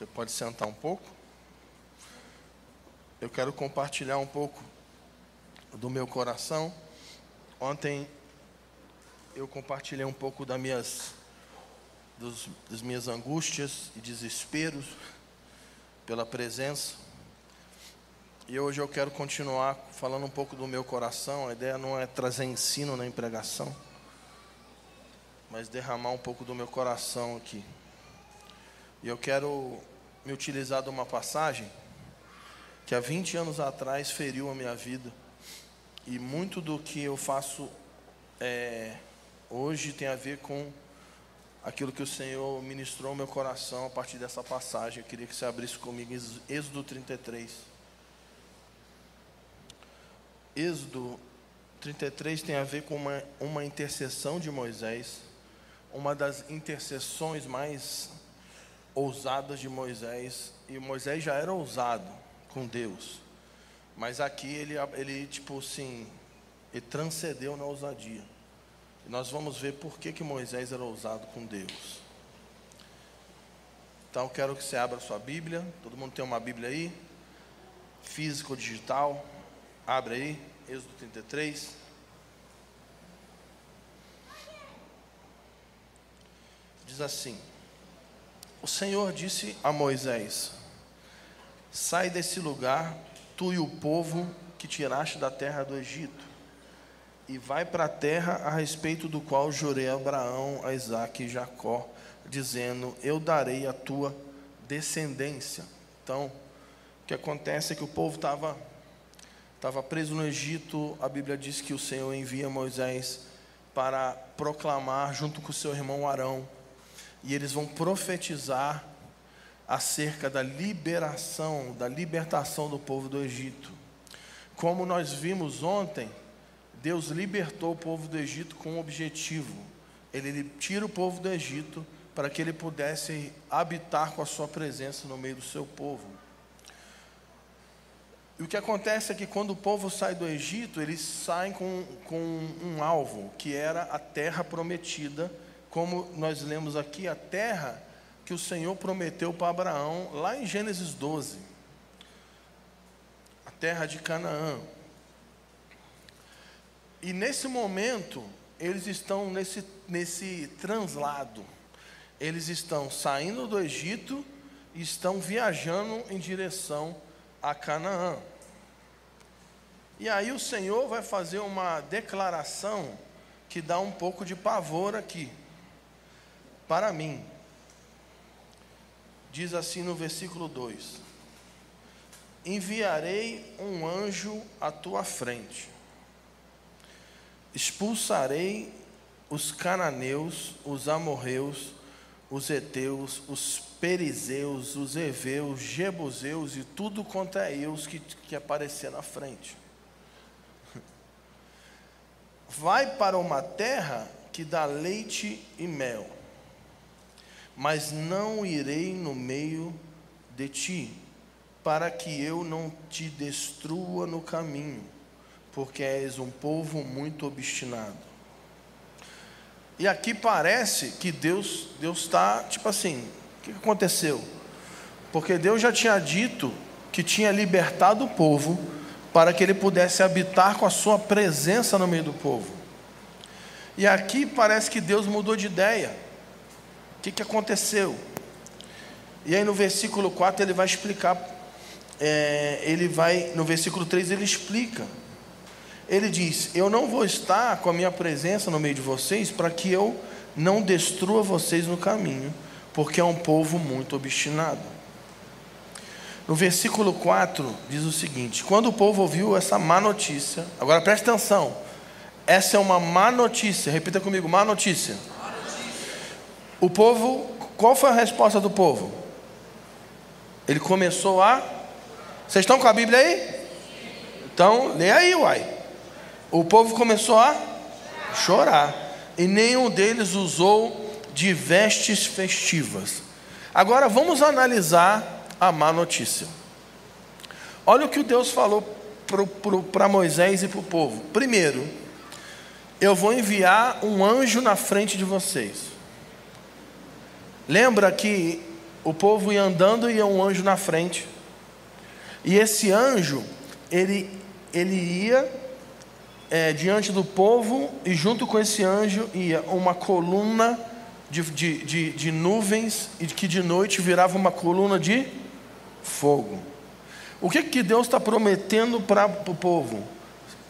Você pode sentar um pouco? Eu quero compartilhar um pouco do meu coração. Ontem eu compartilhei um pouco das minhas, dos, das minhas angústias e desesperos pela presença. E hoje eu quero continuar falando um pouco do meu coração. A ideia não é trazer ensino na pregação, mas derramar um pouco do meu coração aqui. E eu quero me utilizar de uma passagem que há 20 anos atrás feriu a minha vida. E muito do que eu faço é, hoje tem a ver com aquilo que o Senhor ministrou ao meu coração a partir dessa passagem. Eu queria que você abrisse comigo Êxodo 33. Êxodo 33 tem a ver com uma, uma intercessão de Moisés, uma das intercessões mais ousadas de Moisés, e Moisés já era ousado com Deus, mas aqui ele, ele tipo assim, ele transcendeu na ousadia. E nós vamos ver por que, que Moisés era ousado com Deus. Então quero que você abra sua Bíblia, todo mundo tem uma Bíblia aí, físico ou digital, abre aí, Êxodo 33. Diz assim: o Senhor disse a Moisés: Sai desse lugar, tu e o povo que tiraste da terra do Egito, e vai para a terra a respeito do qual jurei a Abraão, a Isaque e Jacó, dizendo: Eu darei a tua descendência. Então, o que acontece é que o povo estava preso no Egito. A Bíblia diz que o Senhor envia Moisés para proclamar junto com seu irmão Arão e eles vão profetizar acerca da liberação, da libertação do povo do Egito. Como nós vimos ontem, Deus libertou o povo do Egito com um objetivo. Ele tira o povo do Egito para que ele pudesse habitar com a sua presença no meio do seu povo. E o que acontece é que quando o povo sai do Egito, eles saem com, com um alvo, que era a terra prometida como nós lemos aqui, a terra que o Senhor prometeu para Abraão, lá em Gênesis 12. A terra de Canaã. E nesse momento, eles estão nesse, nesse translado. Eles estão saindo do Egito e estão viajando em direção a Canaã. E aí o Senhor vai fazer uma declaração que dá um pouco de pavor aqui para mim. Diz assim no versículo 2: Enviarei um anjo à tua frente, expulsarei os cananeus, os amorreus, os heteus, os perizeus, os heveus, jebuseus e tudo quanto é eus que, que aparecer na frente. Vai para uma terra que dá leite e mel mas não irei no meio de ti, para que eu não te destrua no caminho, porque és um povo muito obstinado. E aqui parece que Deus Deus está tipo assim, o que aconteceu? Porque Deus já tinha dito que tinha libertado o povo para que ele pudesse habitar com a sua presença no meio do povo. E aqui parece que Deus mudou de ideia. O que, que aconteceu? E aí no versículo 4 ele vai explicar, é, ele vai, no versículo 3 ele explica. Ele diz: Eu não vou estar com a minha presença no meio de vocês para que eu não destrua vocês no caminho, porque é um povo muito obstinado. No versículo 4 diz o seguinte: Quando o povo ouviu essa má notícia, agora preste atenção, essa é uma má notícia, repita comigo: má notícia. O povo, qual foi a resposta do povo? Ele começou a. Vocês estão com a Bíblia aí? Então, lê aí, uai. O povo começou a chorar. E nenhum deles usou de vestes festivas. Agora vamos analisar a má notícia. Olha o que Deus falou para Moisés e para o povo. Primeiro, eu vou enviar um anjo na frente de vocês. Lembra que o povo ia andando e ia um anjo na frente. E esse anjo, ele, ele ia é, diante do povo, e junto com esse anjo ia uma coluna de, de, de, de nuvens, e que de noite virava uma coluna de fogo. O que, que Deus está prometendo para o povo?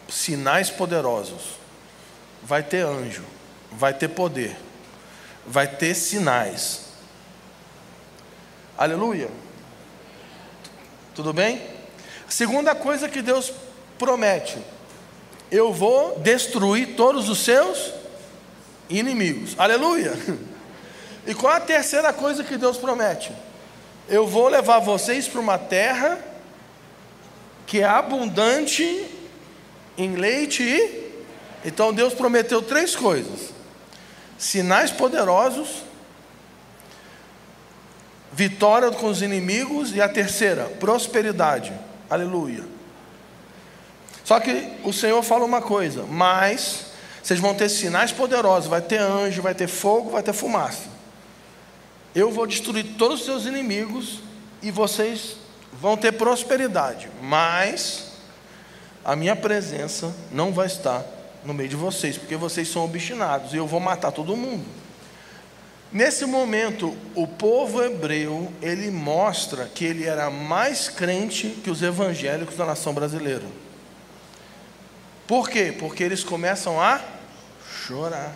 Sinais poderosos. Vai ter anjo, vai ter poder, vai ter sinais. Aleluia. Tudo bem? Segunda coisa que Deus promete: eu vou destruir todos os seus inimigos. Aleluia. E qual a terceira coisa que Deus promete? Eu vou levar vocês para uma terra que é abundante em leite e. Então Deus prometeu três coisas: sinais poderosos, vitória com os inimigos e a terceira, prosperidade. Aleluia. Só que o Senhor fala uma coisa, mas vocês vão ter sinais poderosos, vai ter anjo, vai ter fogo, vai ter fumaça. Eu vou destruir todos os seus inimigos e vocês vão ter prosperidade, mas a minha presença não vai estar no meio de vocês, porque vocês são obstinados e eu vou matar todo mundo. Nesse momento, o povo hebreu, ele mostra que ele era mais crente que os evangélicos da nação brasileira. Por quê? Porque eles começam a chorar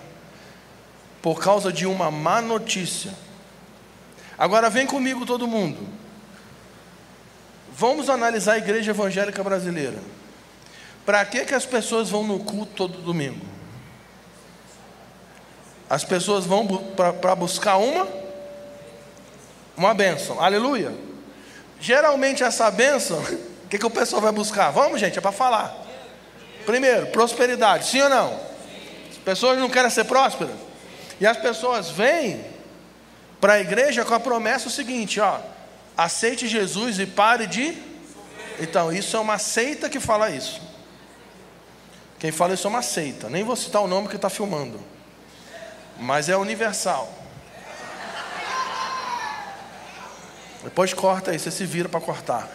por causa de uma má notícia. Agora vem comigo todo mundo. Vamos analisar a igreja evangélica brasileira. Para que, que as pessoas vão no culto todo domingo? As pessoas vão para buscar uma uma bênção. Aleluia. Geralmente essa bênção, o que, que o pessoal vai buscar? Vamos, gente, é para falar. Primeiro, prosperidade, sim ou não? As pessoas não querem ser prósperas. E as pessoas vêm para a igreja com a promessa o seguinte, ó, aceite Jesus e pare de. Então, isso é uma seita que fala isso. Quem fala isso é uma seita. Nem vou citar o nome que está filmando. Mas é universal. Depois corta aí, você se vira para cortar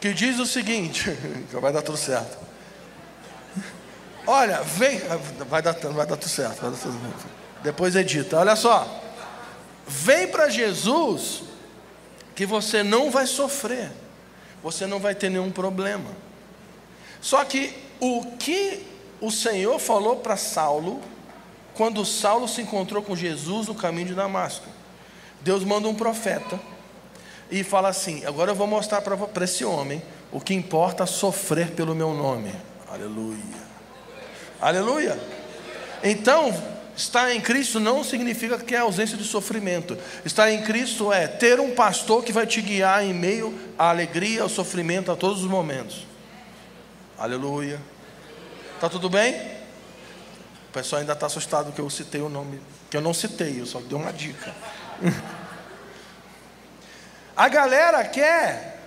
que diz o seguinte: vai dar tudo certo. Olha, vem, vai dar, vai dar tudo certo, vai dar tudo certo. Depois edita. Olha só, vem para Jesus que você não vai sofrer, você não vai ter nenhum problema. Só que o que o Senhor falou para Saulo, quando Saulo se encontrou com Jesus no caminho de Damasco, Deus manda um profeta e fala assim: agora eu vou mostrar para esse homem o que importa sofrer pelo meu nome. Aleluia. Aleluia. Então, estar em Cristo não significa que é ausência de sofrimento. Estar em Cristo é ter um pastor que vai te guiar em meio à alegria, ao sofrimento, a todos os momentos. Aleluia. Tá tudo bem? O pessoal ainda está assustado que eu citei o nome, que eu não citei, eu só dei uma dica. A galera quer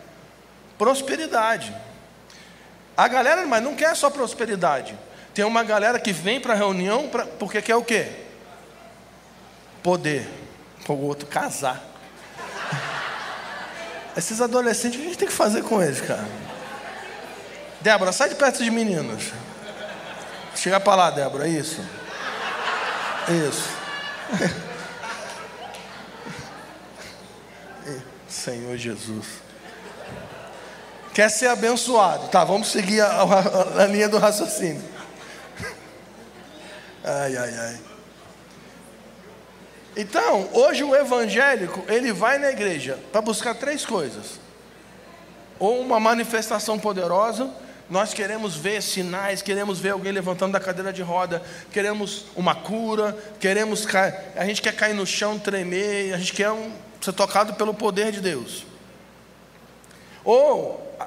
prosperidade. A galera, mas não quer só prosperidade. Tem uma galera que vem para a reunião pra, porque quer o quê? Poder. O outro casar. Esses adolescentes, o que a gente tem que fazer com eles, cara? Débora, sai de perto de meninos. Chega para lá, Débora, isso. Isso. Senhor Jesus. Quer ser abençoado? Tá, vamos seguir a, a, a linha do raciocínio. Ai, ai, ai. Então, hoje o evangélico, ele vai na igreja para buscar três coisas. Ou uma manifestação poderosa, nós queremos ver sinais, queremos ver alguém levantando da cadeira de roda, queremos uma cura, queremos a gente quer cair no chão, tremer, a gente quer um, ser tocado pelo poder de Deus. Ou,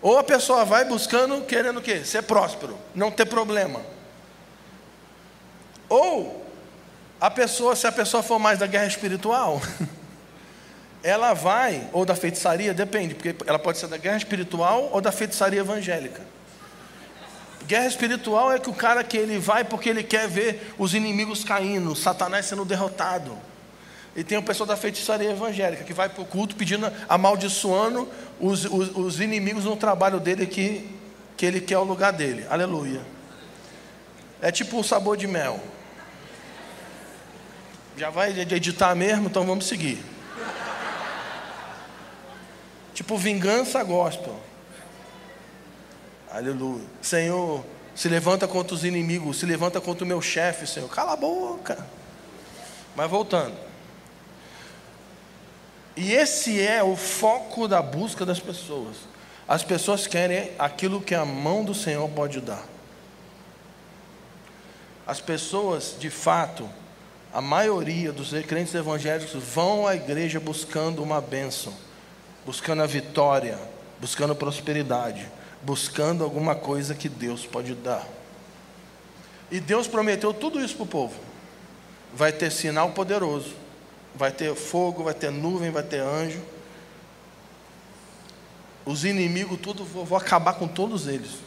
ou a pessoa vai buscando, querendo o quê? Ser próspero, não ter problema. Ou a pessoa, se a pessoa for mais da guerra espiritual, ela vai, ou da feitiçaria, depende, porque ela pode ser da guerra espiritual ou da feitiçaria evangélica. Guerra espiritual é que o cara que ele vai porque ele quer ver os inimigos caindo, Satanás sendo derrotado. E tem o pessoal da feitiçaria evangélica que vai para o culto pedindo, amaldiçoando os, os, os, inimigos no trabalho dele que, que ele quer o lugar dele. Aleluia. É tipo um sabor de mel. Já vai editar mesmo, então vamos seguir. Tipo vingança gospel. Aleluia. Senhor, se levanta contra os inimigos, se levanta contra o meu chefe, Senhor. Cala a boca. Mas voltando. E esse é o foco da busca das pessoas. As pessoas querem aquilo que a mão do Senhor pode dar. As pessoas, de fato, a maioria dos crentes evangélicos vão à igreja buscando uma bênção, buscando a vitória, buscando prosperidade buscando alguma coisa que Deus pode dar. E Deus prometeu tudo isso para o povo. Vai ter sinal poderoso, vai ter fogo, vai ter nuvem, vai ter anjo. Os inimigos, tudo, vou acabar com todos eles.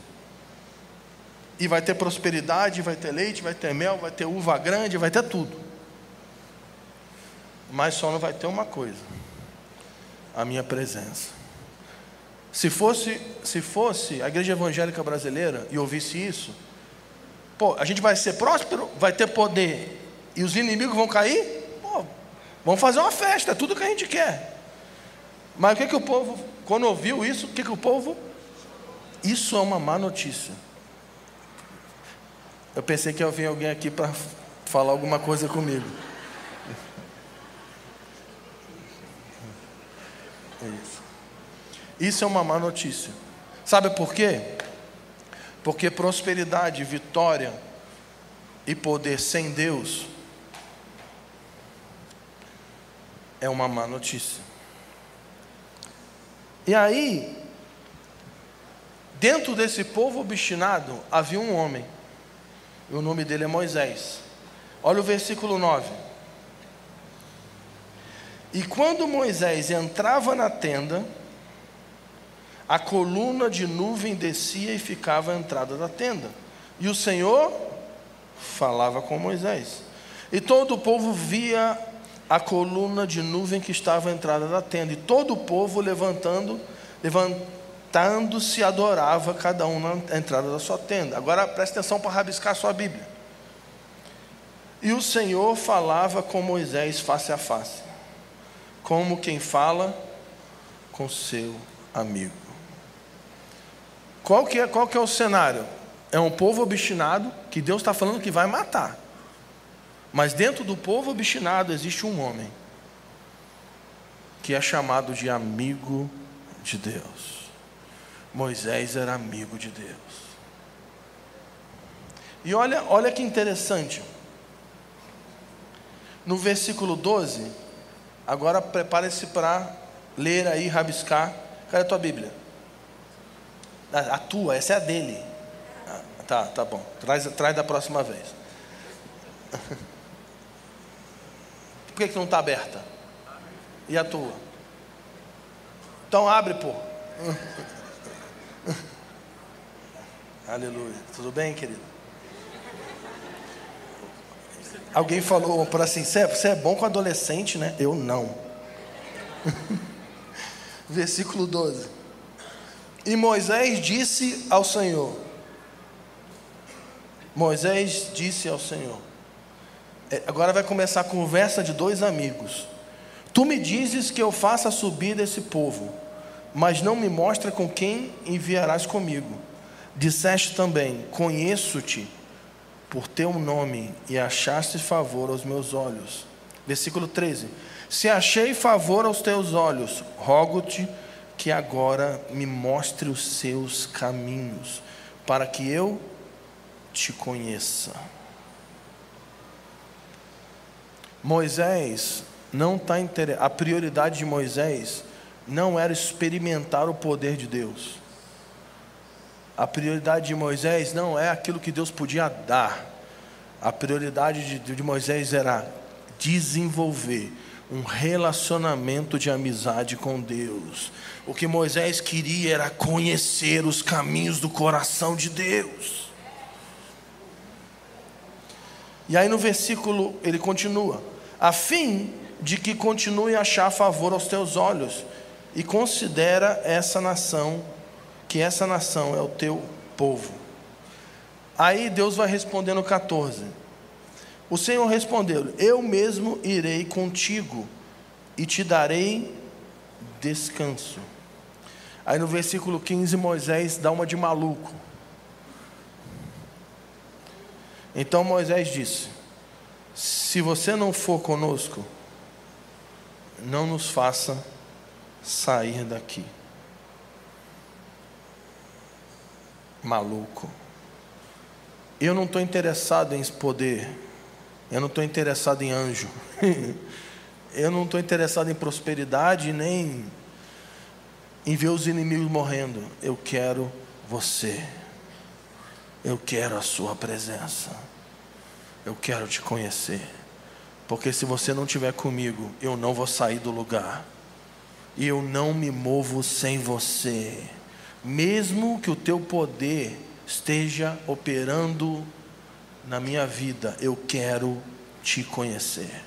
E vai ter prosperidade, vai ter leite, vai ter mel, vai ter uva grande, vai ter tudo. Mas só não vai ter uma coisa: a minha presença. Se fosse, se fosse a igreja evangélica brasileira e ouvisse isso, pô, a gente vai ser próspero, vai ter poder e os inimigos vão cair? Pô, vamos fazer uma festa, é tudo que a gente quer. Mas o que, que o povo, quando ouviu isso, o que, que o povo? Isso é uma má notícia. Eu pensei que ia vir alguém aqui para falar alguma coisa comigo. É isso. Isso é uma má notícia. Sabe por quê? Porque prosperidade, vitória e poder sem Deus é uma má notícia. E aí, dentro desse povo obstinado, havia um homem, e o nome dele é Moisés. Olha o versículo 9. E quando Moisés entrava na tenda, a coluna de nuvem descia e ficava à entrada da tenda. E o Senhor falava com Moisés. E todo o povo via a coluna de nuvem que estava à entrada da tenda. E todo o povo levantando, levantando-se adorava cada um na entrada da sua tenda. Agora preste atenção para rabiscar sua Bíblia. E o Senhor falava com Moisés face a face, como quem fala com seu amigo. Qual que, é, qual que é o cenário? É um povo obstinado que Deus está falando que vai matar. Mas dentro do povo obstinado existe um homem que é chamado de amigo de Deus. Moisés era amigo de Deus. E olha, olha que interessante. No versículo 12, agora prepare-se para ler aí, rabiscar. Cadê a tua Bíblia? A, tua, essa é a dele. Ah, tá, tá bom. Traz, traz da próxima vez. Por que, que não está aberta? E a tua? Então abre, pô. Aleluia. Tudo bem, querido? Alguém falou para assim: você é bom com adolescente, né? Eu não. Versículo 12. E Moisés disse ao Senhor: Moisés disse ao Senhor. É, agora vai começar a conversa de dois amigos. Tu me dizes que eu faça subir desse povo, mas não me mostra com quem enviarás comigo. Disseste também: Conheço-te por teu nome e achaste favor aos meus olhos. Versículo 13: Se achei favor aos teus olhos, rogo-te que agora me mostre os seus caminhos, para que eu te conheça. Moisés não está a prioridade de Moisés não era experimentar o poder de Deus. A prioridade de Moisés não é aquilo que Deus podia dar. A prioridade de, de Moisés era desenvolver um relacionamento de amizade com Deus. O que Moisés queria era conhecer os caminhos do coração de Deus. E aí no versículo ele continua: a fim de que continue a achar favor aos teus olhos, e considera essa nação, que essa nação é o teu povo. Aí Deus vai responder no 14. O Senhor respondeu: Eu mesmo irei contigo e te darei descanso. Aí no versículo 15, Moisés dá uma de maluco. Então Moisés disse: Se você não for conosco, não nos faça sair daqui. Maluco. Eu não estou interessado em poder. Eu não estou interessado em anjo. Eu não estou interessado em prosperidade nem em ver os inimigos morrendo. Eu quero você. Eu quero a sua presença. Eu quero te conhecer. Porque se você não estiver comigo, eu não vou sair do lugar. E eu não me movo sem você. Mesmo que o teu poder esteja operando na minha vida, eu quero te conhecer.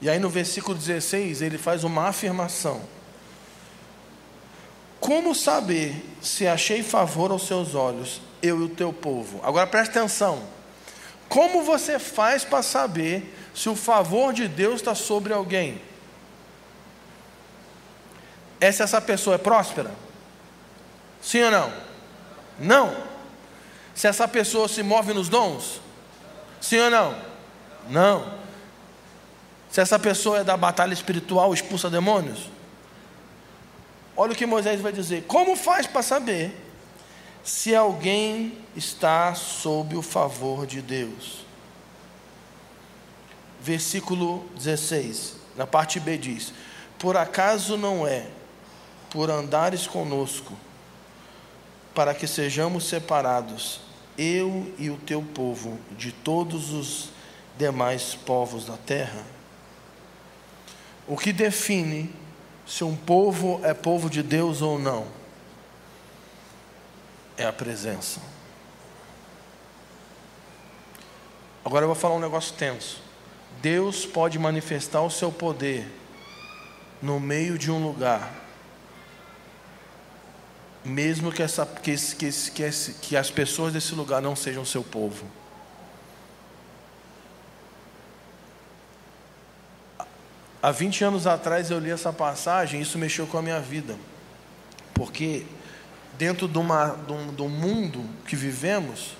E aí no versículo 16 ele faz uma afirmação. Como saber se achei favor aos seus olhos, eu e o teu povo? Agora preste atenção. Como você faz para saber se o favor de Deus está sobre alguém? É se essa pessoa é próspera? Sim ou não? Não. Se essa pessoa se move nos dons? Sim ou não? Não. Se essa pessoa é da batalha espiritual, expulsa demônios? Olha o que Moisés vai dizer. Como faz para saber se alguém está sob o favor de Deus? Versículo 16, na parte B diz: Por acaso não é por andares conosco, para que sejamos separados, eu e o teu povo, de todos os demais povos da terra? O que define se um povo é povo de Deus ou não é a presença. Agora eu vou falar um negócio tenso. Deus pode manifestar o seu poder no meio de um lugar, mesmo que, essa, que, que, que, que as pessoas desse lugar não sejam seu povo. Há 20 anos atrás eu li essa passagem e isso mexeu com a minha vida. Porque dentro de, uma, um, de um mundo que vivemos,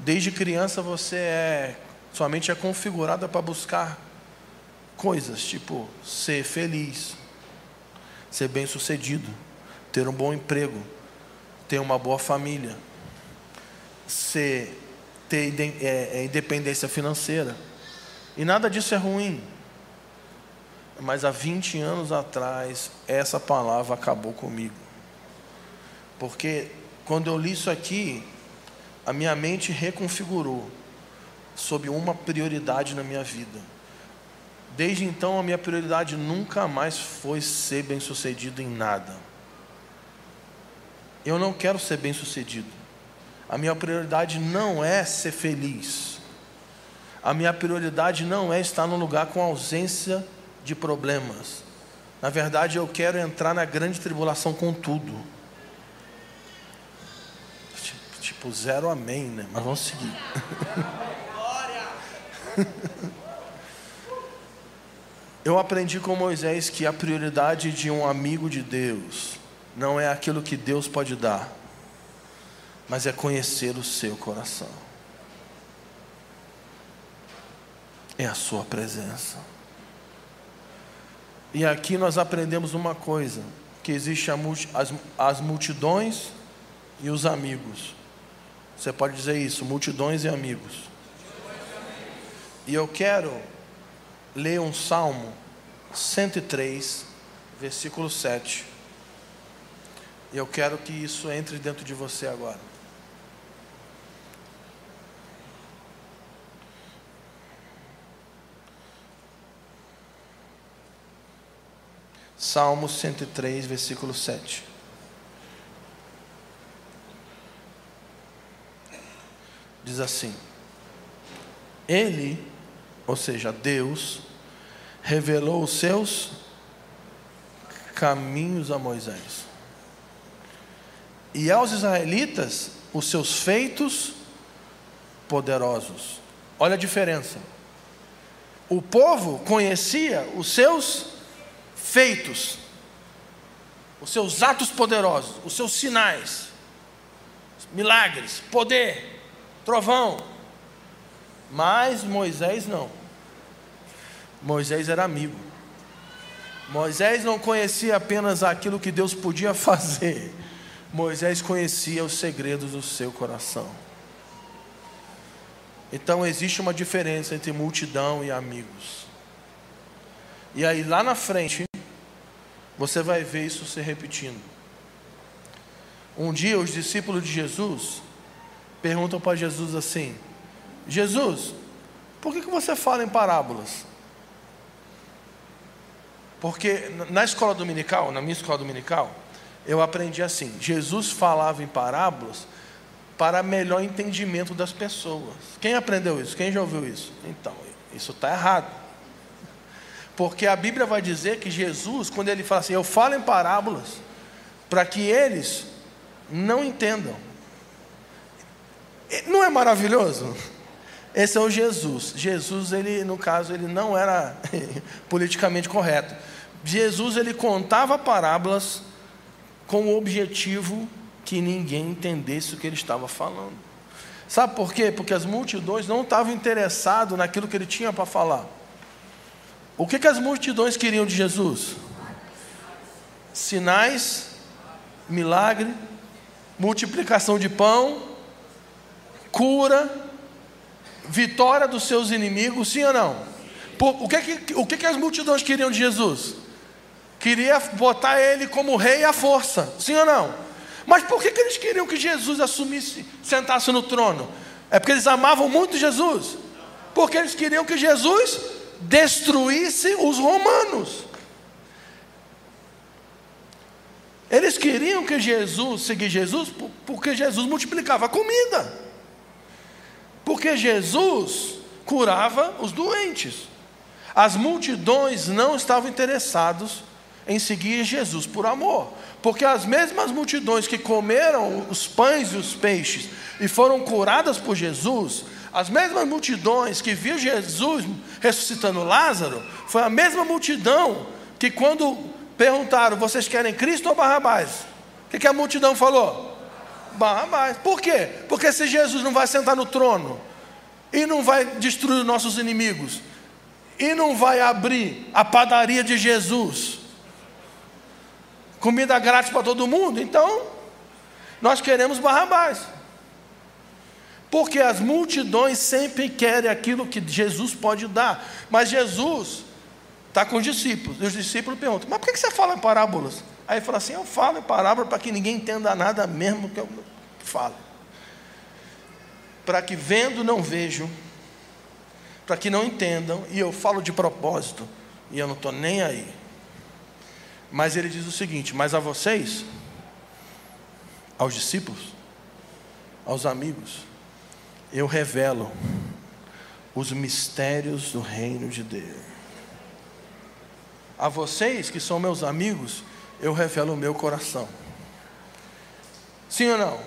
desde criança você é, sua mente é configurada para buscar coisas, tipo ser feliz, ser bem sucedido, ter um bom emprego, ter uma boa família, ser, ter é, é, independência financeira. E nada disso é ruim. Mas há 20 anos atrás, essa palavra acabou comigo. Porque quando eu li isso aqui, a minha mente reconfigurou sob uma prioridade na minha vida. Desde então, a minha prioridade nunca mais foi ser bem-sucedido em nada. Eu não quero ser bem-sucedido. A minha prioridade não é ser feliz. A minha prioridade não é estar num lugar com ausência de problemas. Na verdade, eu quero entrar na grande tribulação com tudo. Tipo, tipo zero amém, né? Mas vamos seguir. Eu aprendi com Moisés que a prioridade de um amigo de Deus não é aquilo que Deus pode dar, mas é conhecer o seu coração. É a sua presença. E aqui nós aprendemos uma coisa: que existe as, as multidões e os amigos. Você pode dizer isso, multidões e amigos. E eu quero ler um salmo 103, versículo 7. E eu quero que isso entre dentro de você agora. Salmo 103, versículo 7. Diz diz assim: Ele, ou seja, Deus, revelou os seus caminhos a Moisés. E aos israelitas, os seus feitos poderosos. Olha a diferença. O povo conhecia os seus feitos, os seus atos poderosos, os seus sinais, milagres, poder, trovão. Mas Moisés não. Moisés era amigo. Moisés não conhecia apenas aquilo que Deus podia fazer, Moisés conhecia os segredos do seu coração. Então existe uma diferença entre multidão e amigos. E aí lá na frente, você vai ver isso se repetindo. Um dia os discípulos de Jesus perguntam para Jesus assim: Jesus, por que, que você fala em parábolas? Porque na escola dominical, na minha escola dominical, eu aprendi assim: Jesus falava em parábolas para melhor entendimento das pessoas. Quem aprendeu isso? Quem já ouviu isso? Então, isso está errado. Porque a Bíblia vai dizer que Jesus, quando ele fala assim, eu falo em parábolas, para que eles não entendam. Não é maravilhoso? Esse é o Jesus. Jesus, ele, no caso, ele não era politicamente correto. Jesus, ele contava parábolas com o objetivo que ninguém entendesse o que ele estava falando. Sabe por quê? Porque as multidões não estavam interessadas naquilo que ele tinha para falar. O que, que as multidões queriam de Jesus? Sinais, milagre, multiplicação de pão, cura, vitória dos seus inimigos, sim ou não? Por, o que, que, o que, que as multidões queriam de Jesus? Queria botar ele como rei à força, sim ou não? Mas por que, que eles queriam que Jesus assumisse, sentasse no trono? É porque eles amavam muito Jesus? Porque eles queriam que Jesus destruísse os romanos. Eles queriam que Jesus, seguir Jesus, porque Jesus multiplicava comida. Porque Jesus curava os doentes. As multidões não estavam interessados em seguir Jesus por amor. Porque as mesmas multidões que comeram os pães e os peixes e foram curadas por Jesus, as mesmas multidões que viu Jesus ressuscitando Lázaro, foi a mesma multidão que quando perguntaram, vocês querem Cristo ou Barrabás? O que, que a multidão falou? Barrabás. Por quê? Porque se Jesus não vai sentar no trono e não vai destruir os nossos inimigos e não vai abrir a padaria de Jesus, comida grátis para todo mundo, então nós queremos Barrabás. Porque as multidões sempre querem aquilo que Jesus pode dar. Mas Jesus está com os discípulos. E os discípulos perguntam: Mas por que você fala em parábolas? Aí ele fala assim: Eu falo em parábolas para que ninguém entenda nada mesmo que eu falo. Para que vendo não vejam, para que não entendam, e eu falo de propósito, e eu não estou nem aí. Mas ele diz o seguinte: Mas a vocês, aos discípulos, aos amigos, eu revelo os mistérios do reino de Deus. A vocês que são meus amigos, eu revelo o meu coração. Sim ou não?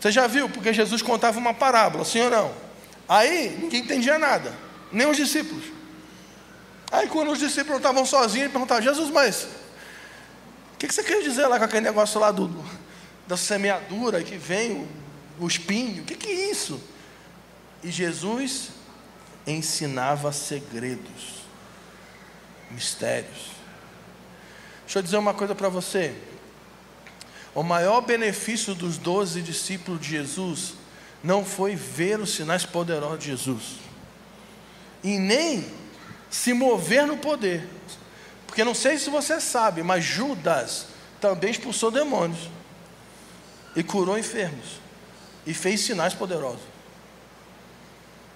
Você já viu? Porque Jesus contava uma parábola, sim ou não? Aí ninguém entendia nada, nem os discípulos. Aí quando os discípulos estavam sozinhos, perguntavam: Jesus, mas o que, você quer dizer lá com aquele negócio lá do, da semeadura que vem o, o espinho? O que, que é isso? E Jesus ensinava segredos, mistérios. Deixa eu dizer uma coisa para você. O maior benefício dos doze discípulos de Jesus não foi ver os sinais poderosos de Jesus, e nem se mover no poder. Porque não sei se você sabe, mas Judas também expulsou demônios e curou enfermos e fez sinais poderosos.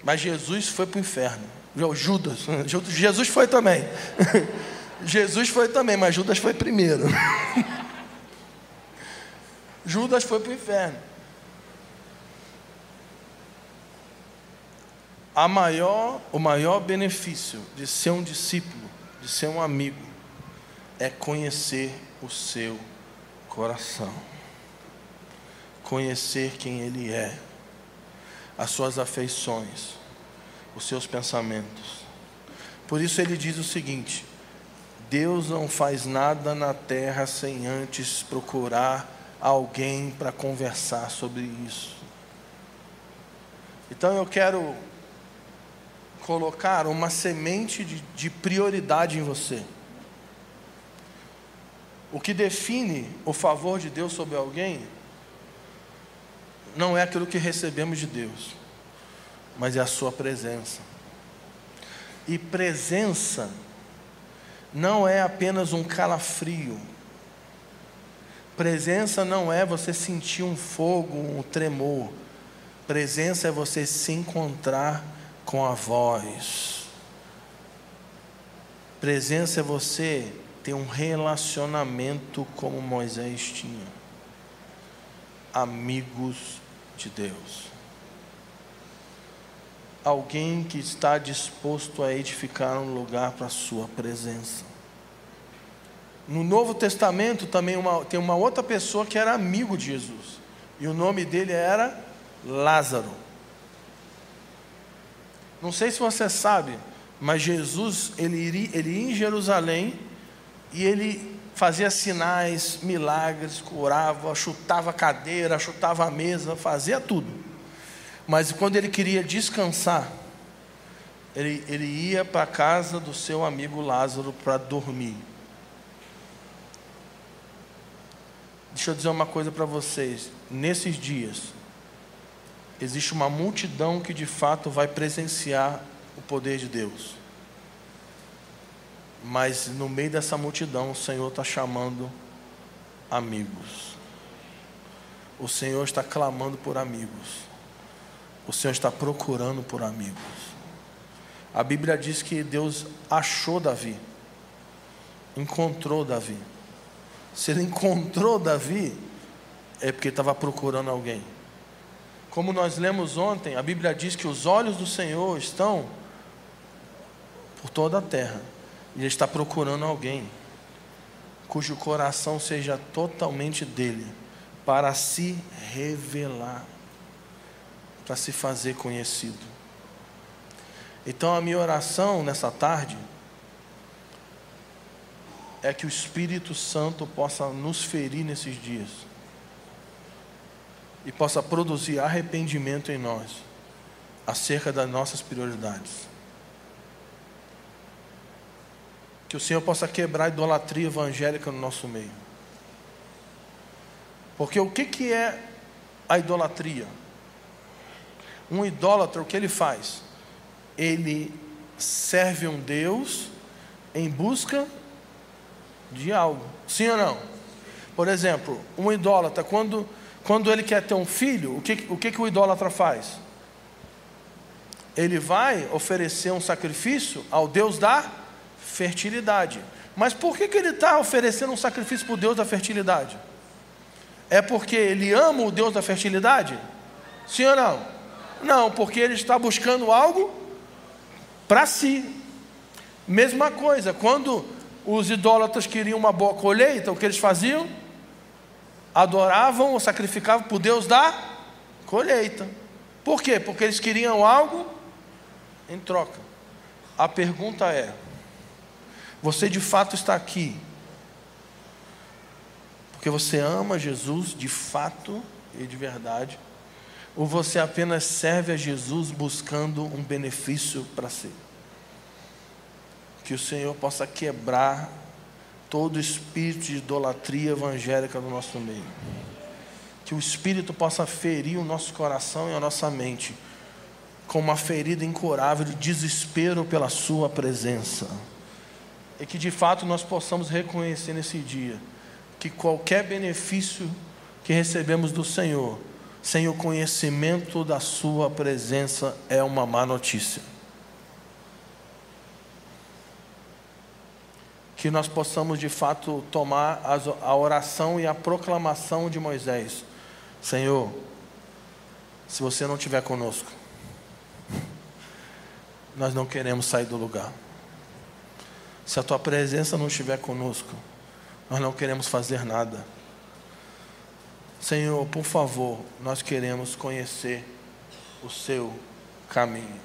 Mas Jesus foi para o inferno. Judas, Jesus foi também. Jesus foi também, mas Judas foi primeiro. Judas foi para o inferno. a maior, o maior benefício de ser um discípulo, de ser um amigo, é conhecer o seu coração. Conhecer quem Ele é, as suas afeições, os seus pensamentos. Por isso ele diz o seguinte: Deus não faz nada na terra sem antes procurar alguém para conversar sobre isso. Então eu quero colocar uma semente de, de prioridade em você. O que define o favor de Deus sobre alguém não é aquilo que recebemos de Deus, mas é a Sua presença. E presença não é apenas um calafrio. Presença não é você sentir um fogo, um tremor. Presença é você se encontrar com a voz. Presença é você ter um relacionamento como Moisés tinha. Amigos de Deus. Alguém que está disposto a edificar um lugar para a sua presença. No Novo Testamento também uma, tem uma outra pessoa que era amigo de Jesus. E o nome dele era Lázaro. Não sei se você sabe, mas Jesus, ele, iria, ele ia em Jerusalém e ele fazia sinais, milagres, curava, chutava a cadeira, chutava a mesa, fazia tudo. Mas quando ele queria descansar, ele, ele ia para a casa do seu amigo Lázaro para dormir. Deixa eu dizer uma coisa para vocês. Nesses dias, existe uma multidão que de fato vai presenciar o poder de Deus. Mas no meio dessa multidão, o Senhor está chamando amigos. O Senhor está clamando por amigos. O Senhor está procurando por amigos. A Bíblia diz que Deus achou Davi, encontrou Davi. Se ele encontrou Davi, é porque estava procurando alguém. Como nós lemos ontem, a Bíblia diz que os olhos do Senhor estão por toda a terra. Ele está procurando alguém cujo coração seja totalmente dele, para se revelar, para se fazer conhecido. Então a minha oração nessa tarde é que o Espírito Santo possa nos ferir nesses dias e possa produzir arrependimento em nós acerca das nossas prioridades. Que o Senhor possa quebrar a idolatria evangélica no nosso meio. Porque o que, que é a idolatria? Um idólatra, o que ele faz? Ele serve um Deus em busca de algo. Sim ou não? Por exemplo, um idólatra, quando quando ele quer ter um filho, o que, o que, que o idólatra faz? Ele vai oferecer um sacrifício ao Deus da fertilidade. Mas por que, que ele está oferecendo um sacrifício para o Deus da fertilidade? É porque ele ama o Deus da fertilidade? Sim ou não? Não, porque ele está buscando algo para si. Mesma coisa, quando os idólatras queriam uma boa colheita, o que eles faziam? adoravam ou sacrificavam por Deus da colheita. Por quê? Porque eles queriam algo em troca. A pergunta é: você de fato está aqui porque você ama Jesus de fato e de verdade? Ou você apenas serve a Jesus buscando um benefício para si? Que o Senhor possa quebrar todo espírito de idolatria evangélica no nosso meio. Que o Espírito possa ferir o nosso coração e a nossa mente com uma ferida incurável de desespero pela Sua presença. E que de fato nós possamos reconhecer nesse dia que qualquer benefício que recebemos do Senhor, sem o conhecimento da Sua presença, é uma má notícia. que nós possamos de fato tomar a oração e a proclamação de Moisés: Senhor, se você não estiver conosco, nós não queremos sair do lugar. Se a tua presença não estiver conosco, nós não queremos fazer nada. Senhor, por favor, nós queremos conhecer o seu caminho.